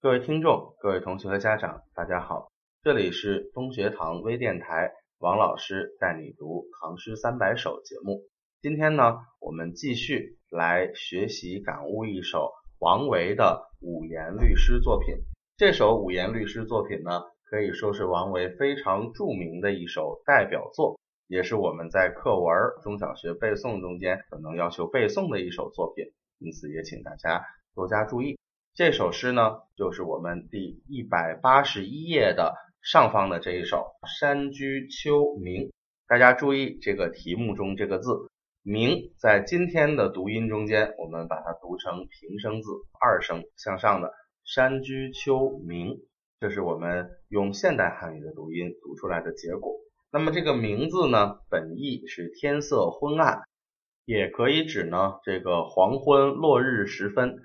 各位听众、各位同学和家长，大家好，这里是东学堂微电台，王老师带你读《唐诗三百首》节目。今天呢，我们继续来学习感悟一首王维的五言律诗作品。这首五言律诗作品呢，可以说是王维非常著名的一首代表作，也是我们在课文中小学背诵中间可能要求背诵的一首作品，因此也请大家多加注意。这首诗呢，就是我们第一百八十一页的上方的这一首《山居秋暝》。大家注意这个题目中这个字“暝”，在今天的读音中间，我们把它读成平声字，二声向上的“山居秋暝”，这是我们用现代汉语的读音读出来的结果。那么这个“鸣”字呢，本意是天色昏暗，也可以指呢这个黄昏落日时分。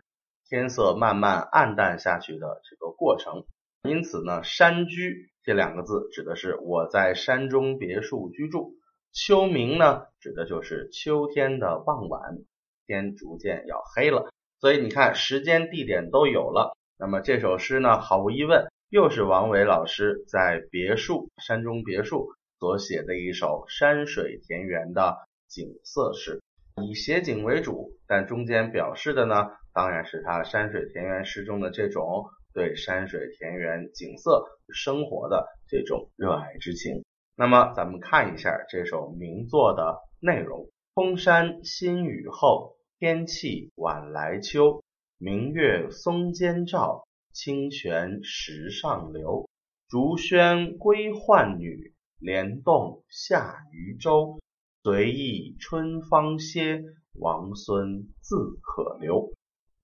天色慢慢暗淡下去的这个过程，因此呢，山居这两个字指的是我在山中别墅居住。秋明呢，指的就是秋天的傍晚，天逐渐要黑了。所以你看，时间、地点都有了。那么这首诗呢，毫无疑问又是王维老师在别墅、山中别墅所写的一首山水田园的景色诗，以写景为主，但中间表示的呢。当然是他山水田园诗中的这种对山水田园景色生活的这种热爱之情。那么，咱们看一下这首名作的内容：空山新雨后，天气晚来秋。明月松间照，清泉石上流。竹喧归浣女，莲动下渔舟。随意春芳歇，王孙自可留。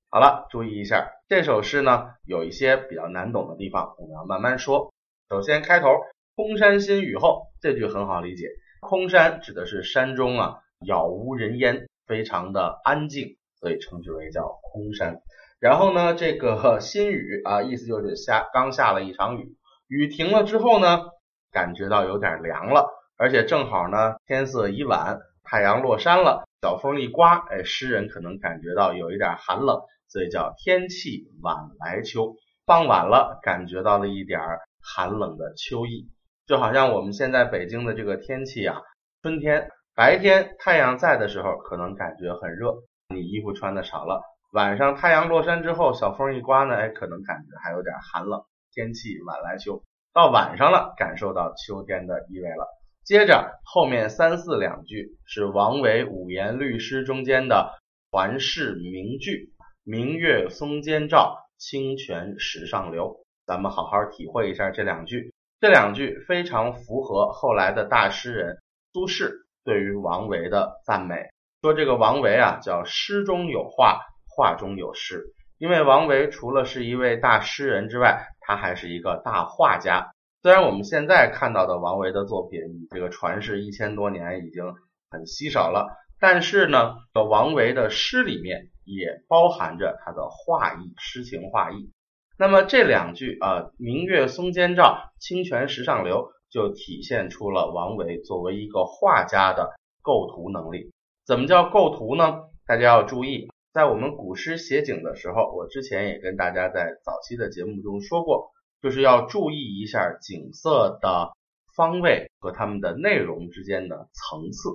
好了，注意一下这首诗呢，有一些比较难懂的地方，我们要慢慢说。首先，开头“空山新雨后”这句很好理解，空山指的是山中啊，杳无人烟，非常的安静，所以称之为叫空山。然后呢，这个 新雨啊，意思就是下刚下了一场雨，雨停了之后呢，感觉到有点凉了，而且正好呢，天色已晚，太阳落山了，小风一刮，哎，诗人可能感觉到有一点寒冷。所以叫天气晚来秋，傍晚了，感觉到了一点寒冷的秋意，就好像我们现在北京的这个天气啊，春天白天太阳在的时候，可能感觉很热，你衣服穿的少了；晚上太阳落山之后，小风一刮呢，哎，可能感觉还有点寒冷。天气晚来秋，到晚上了，感受到秋天的意味了。接着后面三四两句是王维五言律诗中间的传世名句。明月松间照，清泉石上流。咱们好好体会一下这两句，这两句非常符合后来的大诗人苏轼对于王维的赞美，说这个王维啊叫诗中有画，画中有诗。因为王维除了是一位大诗人之外，他还是一个大画家。虽然我们现在看到的王维的作品，这个传世一千多年已经很稀少了，但是呢，王维的诗里面。也包含着他的画意，诗情画意。那么这两句啊，“明月松间照，清泉石上流”，就体现出了王维作为一个画家的构图能力。怎么叫构图呢？大家要注意，在我们古诗写景的时候，我之前也跟大家在早期的节目中说过，就是要注意一下景色的方位和它们的内容之间的层次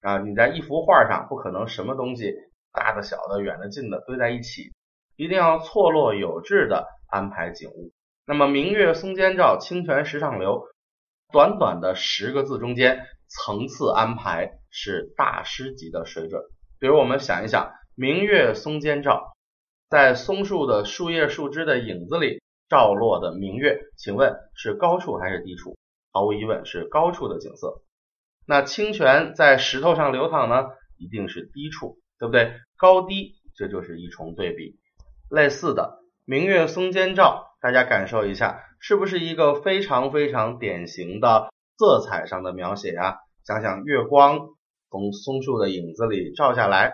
啊。你在一幅画上不可能什么东西。大的、小的、远的、近的堆在一起，一定要错落有致的安排景物。那么“明月松间照，清泉石上流”，短短的十个字中间，层次安排是大师级的水准。比如我们想一想，“明月松间照”，在松树的树叶、树枝的影子里照落的明月，请问是高处还是低处？毫无疑问是高处的景色。那清泉在石头上流淌呢，一定是低处。对不对？高低这就是一重对比。类似的，明月松间照，大家感受一下，是不是一个非常非常典型的色彩上的描写呀？想想月光从松树的影子里照下来，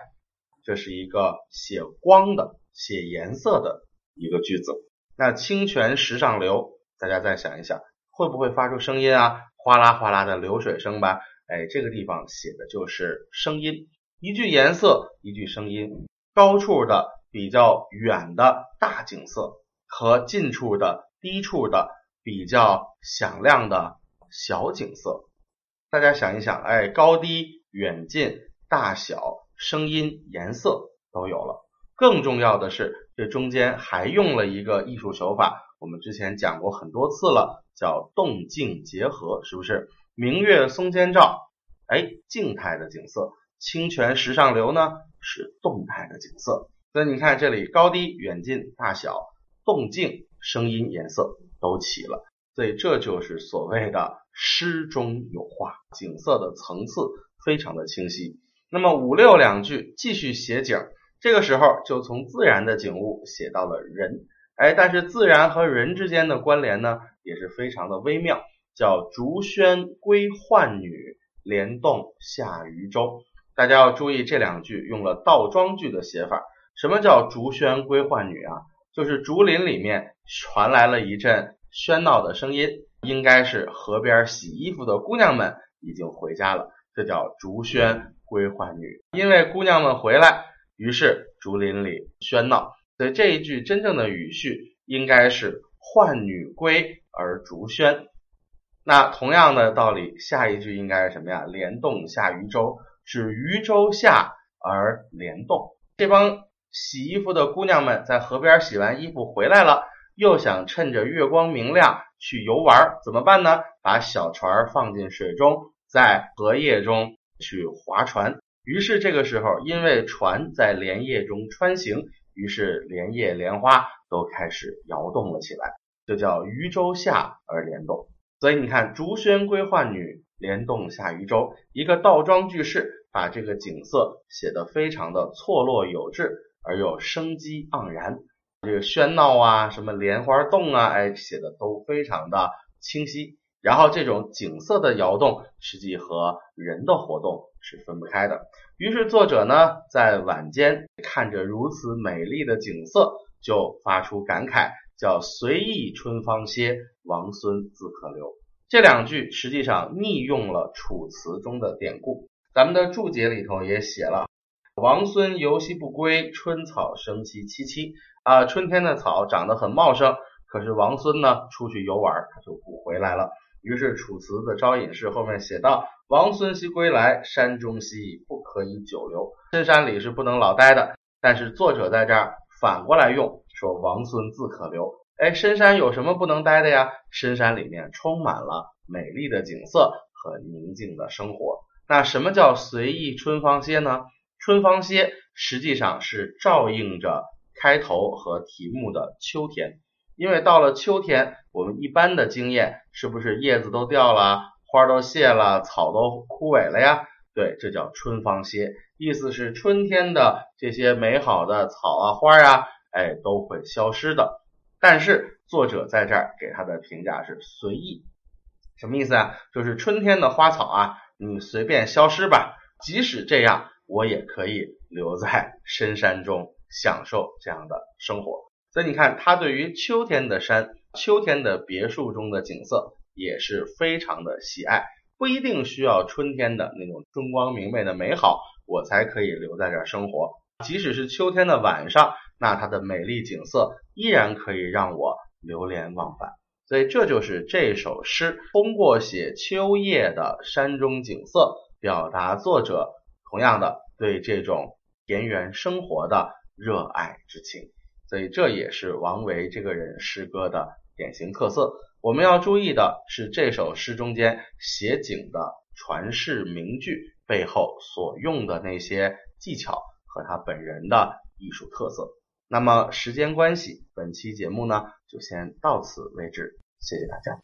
这是一个写光的、写颜色的一个句子。那清泉石上流，大家再想一想，会不会发出声音啊？哗啦哗啦的流水声吧？哎，这个地方写的就是声音。一句颜色，一句声音，高处的比较远的大景色，和近处的、低处的比较响亮的小景色。大家想一想，哎，高低、远近、大小、声音、颜色都有了。更重要的是，这中间还用了一个艺术手法，我们之前讲过很多次了，叫动静结合，是不是？明月松间照，哎，静态的景色；清泉石上流呢，是动态的景色。所以你看，这里高低、远近、大小、动静、声音、颜色都齐了。所以这就是所谓的诗中有画，景色的层次非常的清晰。那么五六两句继续写景，这个时候就从自然的景物写到了人，哎，但是自然和人之间的关联呢，也是非常的微妙。叫竹喧归浣女，莲动下渔舟。大家要注意这两句用了倒装句的写法。什么叫竹喧归浣女啊？就是竹林里面传来了一阵喧闹的声音，应该是河边洗衣服的姑娘们已经回家了。这叫竹喧归浣女。因为姑娘们回来，于是竹林里喧闹。所以这一句真正的语序应该是浣女归而竹喧。那同样的道理，下一句应该是什么呀？莲动下渔舟，指渔舟下而莲动。这帮洗衣服的姑娘们在河边洗完衣服回来了，又想趁着月光明亮去游玩，怎么办呢？把小船放进水中，在荷叶中去划船。于是这个时候，因为船在莲叶中穿行，于是莲叶莲花都开始摇动了起来，就叫渔舟下而莲动。所以你看，竹喧归浣女，莲动下渔舟，一个倒装句式，把这个景色写得非常的错落有致，而又生机盎然。这个喧闹啊，什么莲花动啊，哎，写的都非常的清晰。然后这种景色的摇动，实际和人的活动是分不开的。于是作者呢，在晚间看着如此美丽的景色，就发出感慨。叫随意春芳歇，王孙自可留。这两句实际上逆用了楚辞中的典故。咱们的注解里头也写了，王孙游兮不归，春草生兮萋萋。啊，春天的草长得很茂盛，可是王孙呢出去游玩，他就不回来了。于是楚辞的招引式后面写道：王孙兮归来，山中兮不可以久留。深山里是不能老待的。但是作者在这儿反过来用。说王孙自可留，哎，深山有什么不能待的呀？深山里面充满了美丽的景色和宁静的生活。那什么叫随意春芳歇呢？春芳歇实际上是照应着开头和题目的秋天，因为到了秋天，我们一般的经验是不是叶子都掉了，花都谢了，草都枯萎了呀？对，这叫春芳歇，意思是春天的这些美好的草啊、花啊。哎，都会消失的。但是作者在这儿给他的评价是随意，什么意思啊？就是春天的花草啊，你随便消失吧。即使这样，我也可以留在深山中享受这样的生活。所以你看，他对于秋天的山、秋天的别墅中的景色也是非常的喜爱。不一定需要春天的那种春光明媚的美好，我才可以留在这儿生活。即使是秋天的晚上。那它的美丽景色依然可以让我流连忘返，所以这就是这首诗通过写秋夜的山中景色，表达作者同样的对这种田园生活的热爱之情。所以这也是王维这个人诗歌的典型特色。我们要注意的是这首诗中间写景的传世名句背后所用的那些技巧和他本人的艺术特色。那么时间关系，本期节目呢就先到此为止，谢谢大家。